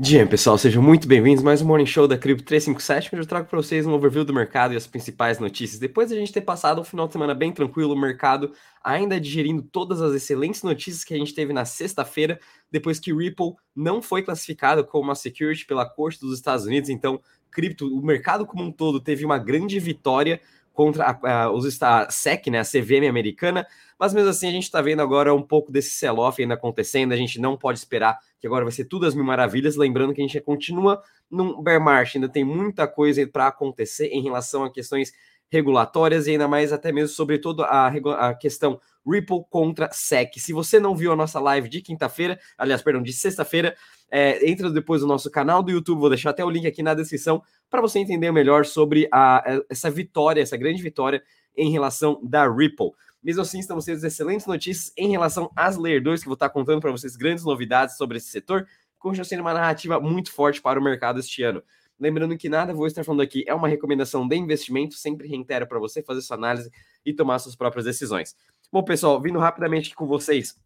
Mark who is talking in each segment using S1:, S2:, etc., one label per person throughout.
S1: Dia, pessoal, sejam muito bem-vindos mais um Morning Show da Cripto 357, onde eu trago para vocês um overview do mercado e as principais notícias. Depois de a gente ter passado um final de semana bem tranquilo, o mercado ainda digerindo todas as excelentes notícias que a gente teve na sexta-feira, depois que Ripple não foi classificado como uma security pela Corte dos Estados Unidos, então cripto, o mercado como um todo teve uma grande vitória contra a, a, os, a SEC, né, a CVM americana, mas mesmo assim a gente está vendo agora um pouco desse sell-off ainda acontecendo, a gente não pode esperar que agora vai ser tudo as mil maravilhas, lembrando que a gente continua num bear market, ainda tem muita coisa para acontecer em relação a questões regulatórias e ainda mais até mesmo sobre toda a, questão Ripple contra SEC. Se você não viu a nossa live de quinta-feira, aliás, perdão, de sexta-feira, é, entra depois no nosso canal do YouTube, vou deixar até o link aqui na descrição para você entender melhor sobre a, essa vitória, essa grande vitória em relação da Ripple. Mesmo assim, estamos tendo excelentes notícias em relação às Layer 2, que vou estar contando para vocês grandes novidades sobre esse setor, continua sendo uma narrativa muito forte para o mercado este ano. Lembrando que nada vou estar falando aqui é uma recomendação de investimento, sempre reitero para você fazer sua análise e tomar suas próprias decisões. Bom, pessoal, vindo rapidamente aqui com vocês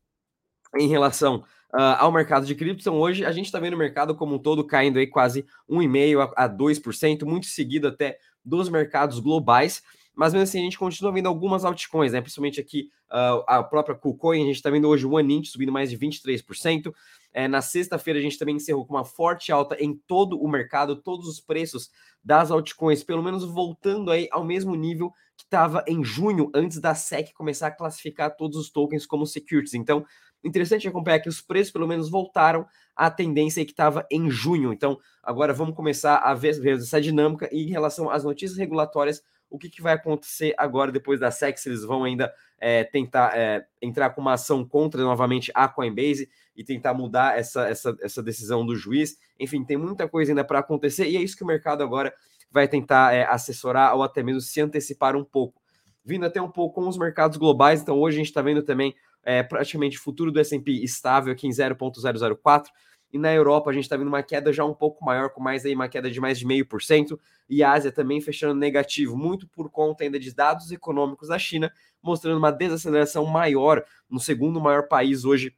S1: em relação uh, ao mercado de cripto. Então, hoje a gente está vendo o mercado como um todo caindo aí quase 1,5% a 2%, muito seguido até dos mercados globais. Mas mesmo assim, a gente continua vendo algumas altcoins, né? Principalmente aqui uh, a própria KuCoin, a gente está vendo hoje o OneInt subindo mais de 23%. É, na sexta-feira, a gente também encerrou com uma forte alta em todo o mercado, todos os preços das altcoins, pelo menos voltando aí ao mesmo nível que estava em junho, antes da SEC começar a classificar todos os tokens como securities. Então, interessante acompanhar que os preços, pelo menos, voltaram à tendência que estava em junho. Então, agora vamos começar a ver, ver essa dinâmica e em relação às notícias regulatórias o que, que vai acontecer agora depois da SEC, se eles vão ainda é, tentar é, entrar com uma ação contra novamente a Coinbase e tentar mudar essa, essa, essa decisão do juiz. Enfim, tem muita coisa ainda para acontecer e é isso que o mercado agora vai tentar é, assessorar ou até mesmo se antecipar um pouco. Vindo até um pouco com os mercados globais, então hoje a gente está vendo também é, praticamente futuro do S&P estável aqui em 0.004, e na Europa a gente está vendo uma queda já um pouco maior, com mais aí uma queda de mais de meio por cento, e a Ásia também fechando negativo, muito por conta ainda de dados econômicos da China, mostrando uma desaceleração maior no segundo maior país hoje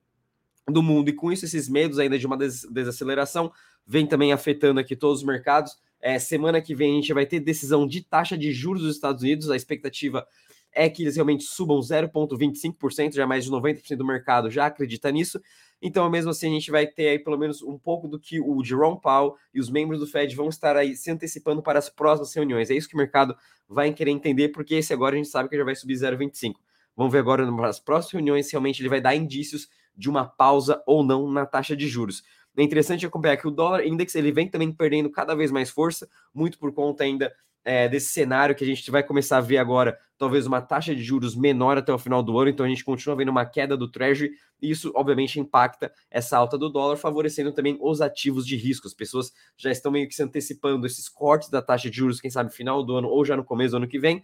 S1: do mundo, e com isso esses medos ainda de uma des desaceleração vem também afetando aqui todos os mercados. É, semana que vem a gente vai ter decisão de taxa de juros dos Estados Unidos, a expectativa é que eles realmente subam 0,25%, já mais de 90% do mercado já acredita nisso. Então, mesmo assim, a gente vai ter aí pelo menos um pouco do que o Jerome Powell e os membros do Fed vão estar aí se antecipando para as próximas reuniões. É isso que o mercado vai querer entender, porque esse agora a gente sabe que já vai subir 0,25. Vamos ver agora nas próximas reuniões se realmente ele vai dar indícios de uma pausa ou não na taxa de juros. É interessante acompanhar que o dólar index ele vem também perdendo cada vez mais força, muito por conta ainda é, desse cenário que a gente vai começar a ver agora, talvez uma taxa de juros menor até o final do ano, então a gente continua vendo uma queda do Treasury, e isso obviamente impacta essa alta do dólar, favorecendo também os ativos de risco. As pessoas já estão meio que se antecipando esses cortes da taxa de juros, quem sabe final do ano ou já no começo do ano que vem,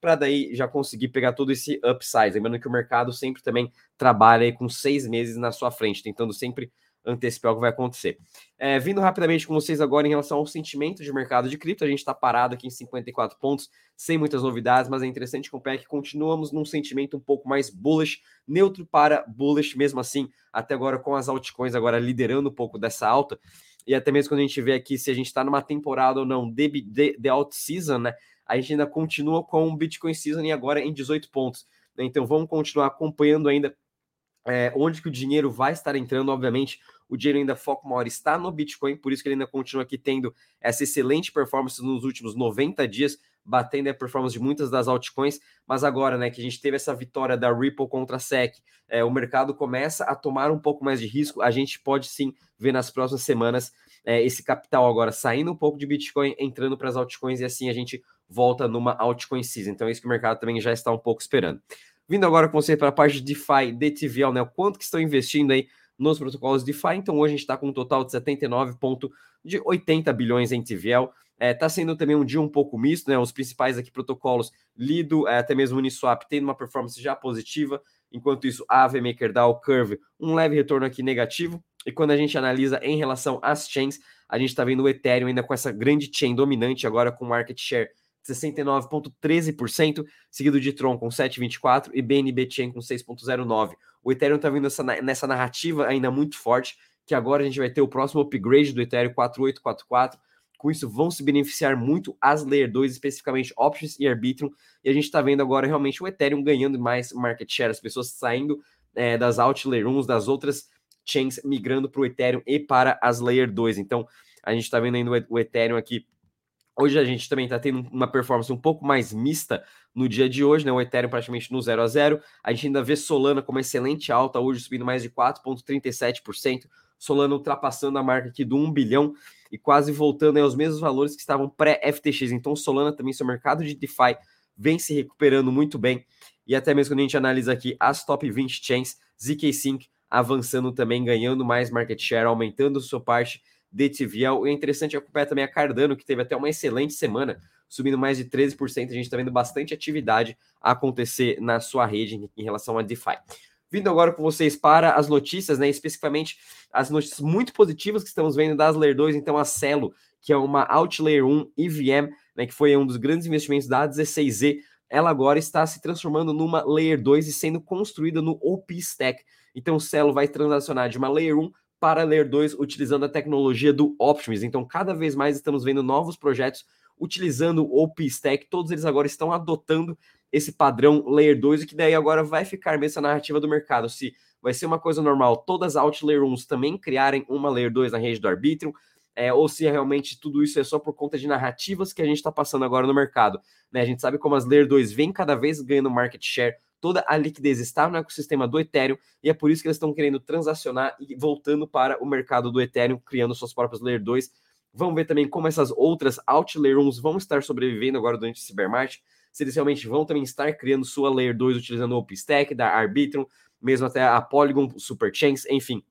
S1: para daí já conseguir pegar todo esse upside. Lembrando que o mercado sempre também trabalha com seis meses na sua frente, tentando sempre antecipar o que vai acontecer. É, vindo rapidamente com vocês agora em relação ao sentimento de mercado de cripto, a gente está parado aqui em 54 pontos, sem muitas novidades, mas é interessante acompanhar que continuamos num sentimento um pouco mais bullish, neutro para bullish, mesmo assim, até agora com as altcoins agora liderando um pouco dessa alta, e até mesmo quando a gente vê aqui se a gente está numa temporada ou não de, de, de alt season, né, a gente ainda continua com o Bitcoin season e agora em 18 pontos. Né, então vamos continuar acompanhando ainda é, onde que o dinheiro vai estar entrando, obviamente, o dinheiro ainda foco maior está no Bitcoin, por isso que ele ainda continua aqui tendo essa excelente performance nos últimos 90 dias, batendo a performance de muitas das altcoins, mas agora, né, que a gente teve essa vitória da Ripple contra a SEC, é, o mercado começa a tomar um pouco mais de risco, a gente pode sim ver nas próximas semanas é, esse capital agora saindo um pouco de Bitcoin, entrando para as altcoins e assim a gente volta numa altcoin season. Então é isso que o mercado também já está um pouco esperando. Vindo agora com você para a parte de DeFi, DTVL, né? O quanto que estão investindo aí nos protocolos DeFi. Então hoje a gente está com um total de 79,80 bilhões em TVL. Está é, tá sendo também um dia um pouco misto, né? Os principais aqui protocolos, Lido, é, até mesmo Uniswap, tendo uma performance já positiva. Enquanto isso, Aave, MakerDAO, Curve, um leve retorno aqui negativo. E quando a gente analisa em relação às chains, a gente está vendo o Ethereum ainda com essa grande chain dominante, agora com market share 69,13%, seguido de Tron com 7,24% e BNB Chain com 6,09%. O Ethereum está vindo essa, nessa narrativa ainda muito forte, que agora a gente vai ter o próximo upgrade do Ethereum 4844. Com isso, vão se beneficiar muito as Layer 2, especificamente Options e Arbitrum. E a gente está vendo agora realmente o Ethereum ganhando mais market share, as pessoas saindo é, das Alt Layer 1, das outras chains, migrando para o Ethereum e para as Layer 2. Então, a gente está vendo ainda o Ethereum aqui Hoje a gente também está tendo uma performance um pouco mais mista no dia de hoje, né? O Ethereum praticamente no 0 a 0. A gente ainda vê Solana como excelente alta hoje, subindo mais de 4,37%. Solana ultrapassando a marca aqui do 1 bilhão e quase voltando aos mesmos valores que estavam pré-FTX. Então, Solana também, seu mercado de DeFi vem se recuperando muito bem. E até mesmo quando a gente analisa aqui as top 20 chains, ZK Sync avançando também, ganhando mais market share, aumentando sua parte de TVL. E é interessante acompanhar também a Cardano, que teve até uma excelente semana, subindo mais de 13%. A gente está vendo bastante atividade acontecer na sua rede em relação a DeFi. Vindo agora com vocês para as notícias, né? Especificamente as notícias muito positivas que estamos vendo das Layer 2, então a Celo, que é uma Outlayer 1 EVM, né? Que foi um dos grandes investimentos da 16Z, ela agora está se transformando numa Layer 2 e sendo construída no OP Stack. Então o Celo vai transacionar de uma Layer 1 para Layer 2 utilizando a tecnologia do Optimus. Então, cada vez mais estamos vendo novos projetos utilizando o OpenStack. Todos eles agora estão adotando esse padrão Layer 2 e que daí agora vai ficar mesmo a narrativa do mercado. Se vai ser uma coisa normal todas as Out Layer 1 também criarem uma Layer 2 na rede do Arbitrum, é, ou se realmente tudo isso é só por conta de narrativas que a gente está passando agora no mercado. Né? A gente sabe como as Layer 2 vêm cada vez ganhando market share, toda a liquidez está no ecossistema do Ethereum e é por isso que eles estão querendo transacionar e voltando para o mercado do Ethereum, criando suas próprias Layer 2. Vamos ver também como essas outras Alt Layer 1 vão estar sobrevivendo agora durante esse bear market, se eles realmente vão também estar criando sua Layer 2 utilizando o OpenStack, da Arbitrum, mesmo até a Polygon, Superchains, enfim.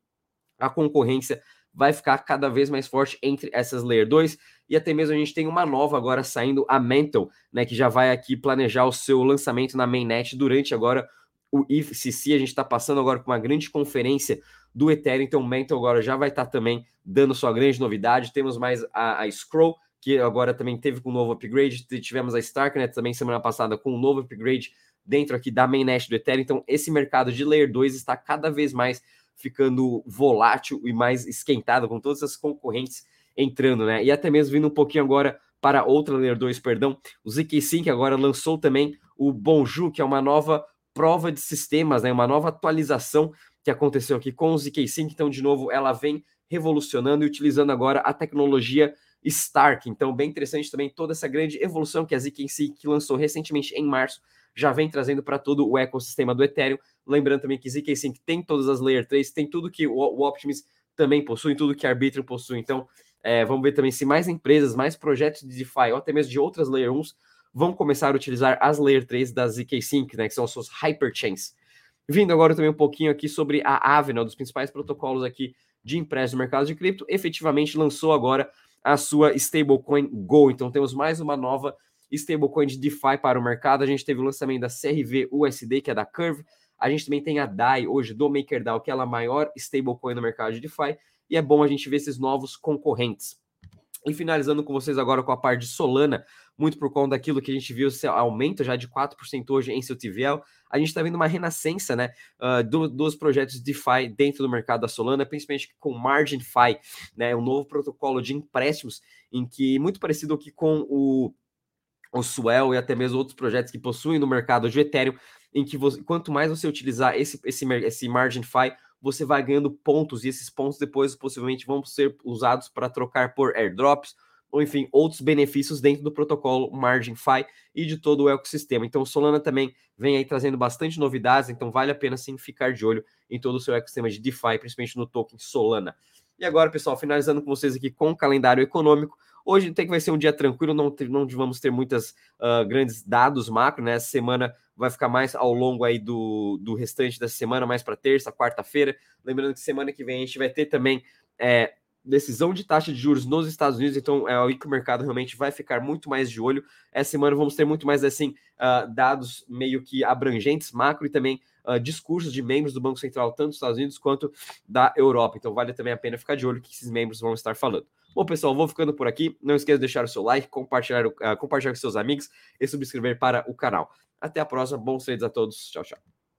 S1: A concorrência vai ficar cada vez mais forte entre essas Layer 2 e até mesmo a gente tem uma nova agora saindo, a Mental, né, que já vai aqui planejar o seu lançamento na mainnet durante agora o IFCC, a gente está passando agora com uma grande conferência do Ethereum, então o Mental agora já vai estar tá também dando sua grande novidade, temos mais a, a Scroll, que agora também teve com um novo upgrade, tivemos a Starknet também semana passada com um novo upgrade dentro aqui da mainnet do Ethereum, então esse mercado de Layer 2 está cada vez mais ficando volátil e mais esquentado, com todas as concorrentes entrando, né? E até mesmo vindo um pouquinho agora para outra Layer 2, perdão, o ZK5 agora lançou também o Bonjour, que é uma nova prova de sistemas, né? Uma nova atualização que aconteceu aqui com o ZK5. Então, de novo, ela vem revolucionando e utilizando agora a tecnologia Stark. Então, bem interessante também toda essa grande evolução que a ZK5 lançou recentemente em março já vem trazendo para todo o ecossistema do Ethereum. Lembrando também que ZK Sync tem todas as Layer 3, tem tudo que o, Optimus também possui, tudo que Arbitrum possui. Então, é, vamos ver também se mais empresas, mais projetos de DeFi ou até mesmo de outras Layer 1 vão começar a utilizar as Layer 3 da ZK Sync, né, que são as suas Hyperchains. Vindo agora também um pouquinho aqui sobre a Avenel, dos principais protocolos aqui de empréstimo no mercado de cripto, efetivamente lançou agora a sua stablecoin Go. Então temos mais uma nova stablecoin de DeFi para o mercado. A gente teve o lançamento da CRV USD, que é da Curve, a gente também tem a DAI hoje do MakerDAO, que é a maior stablecoin no mercado de DeFi, e é bom a gente ver esses novos concorrentes. E finalizando com vocês agora com a parte de Solana, muito por conta daquilo que a gente viu, esse aumento já de 4% hoje em seu TVL, a gente está vendo uma renascença né, uh, do, dos projetos DeFi dentro do mercado da Solana, principalmente com MarginFi, né, um novo protocolo de empréstimos, em que muito parecido aqui com o, o Swell e até mesmo outros projetos que possuem no mercado de Ethereum, em que você, quanto mais você utilizar esse, esse, esse margin fi, você vai ganhando pontos, e esses pontos depois possivelmente vão ser usados para trocar por airdrops, ou enfim, outros benefícios dentro do protocolo Margin Fi e de todo o ecossistema. Então, Solana também vem aí trazendo bastante novidades, então vale a pena sim ficar de olho em todo o seu ecossistema de DeFi, principalmente no token Solana. E agora, pessoal, finalizando com vocês aqui com o calendário econômico. Hoje tem que vai ser um dia tranquilo, não, não vamos ter muitas uh, grandes dados macro, né? Essa semana vai ficar mais ao longo aí do, do restante da semana, mais para terça, quarta-feira. Lembrando que semana que vem a gente vai ter também é, decisão de taxa de juros nos Estados Unidos, então é aí que o mercado realmente vai ficar muito mais de olho. Essa semana vamos ter muito mais assim uh, dados meio que abrangentes, macro e também uh, discursos de membros do Banco Central, tanto dos Estados Unidos quanto da Europa. Então vale também a pena ficar de olho que esses membros vão estar falando. Bom, pessoal, vou ficando por aqui. Não esqueça de deixar o seu like, compartilhar, uh, compartilhar com seus amigos e subscrever para o canal. Até a próxima. Bons trades a todos. Tchau, tchau.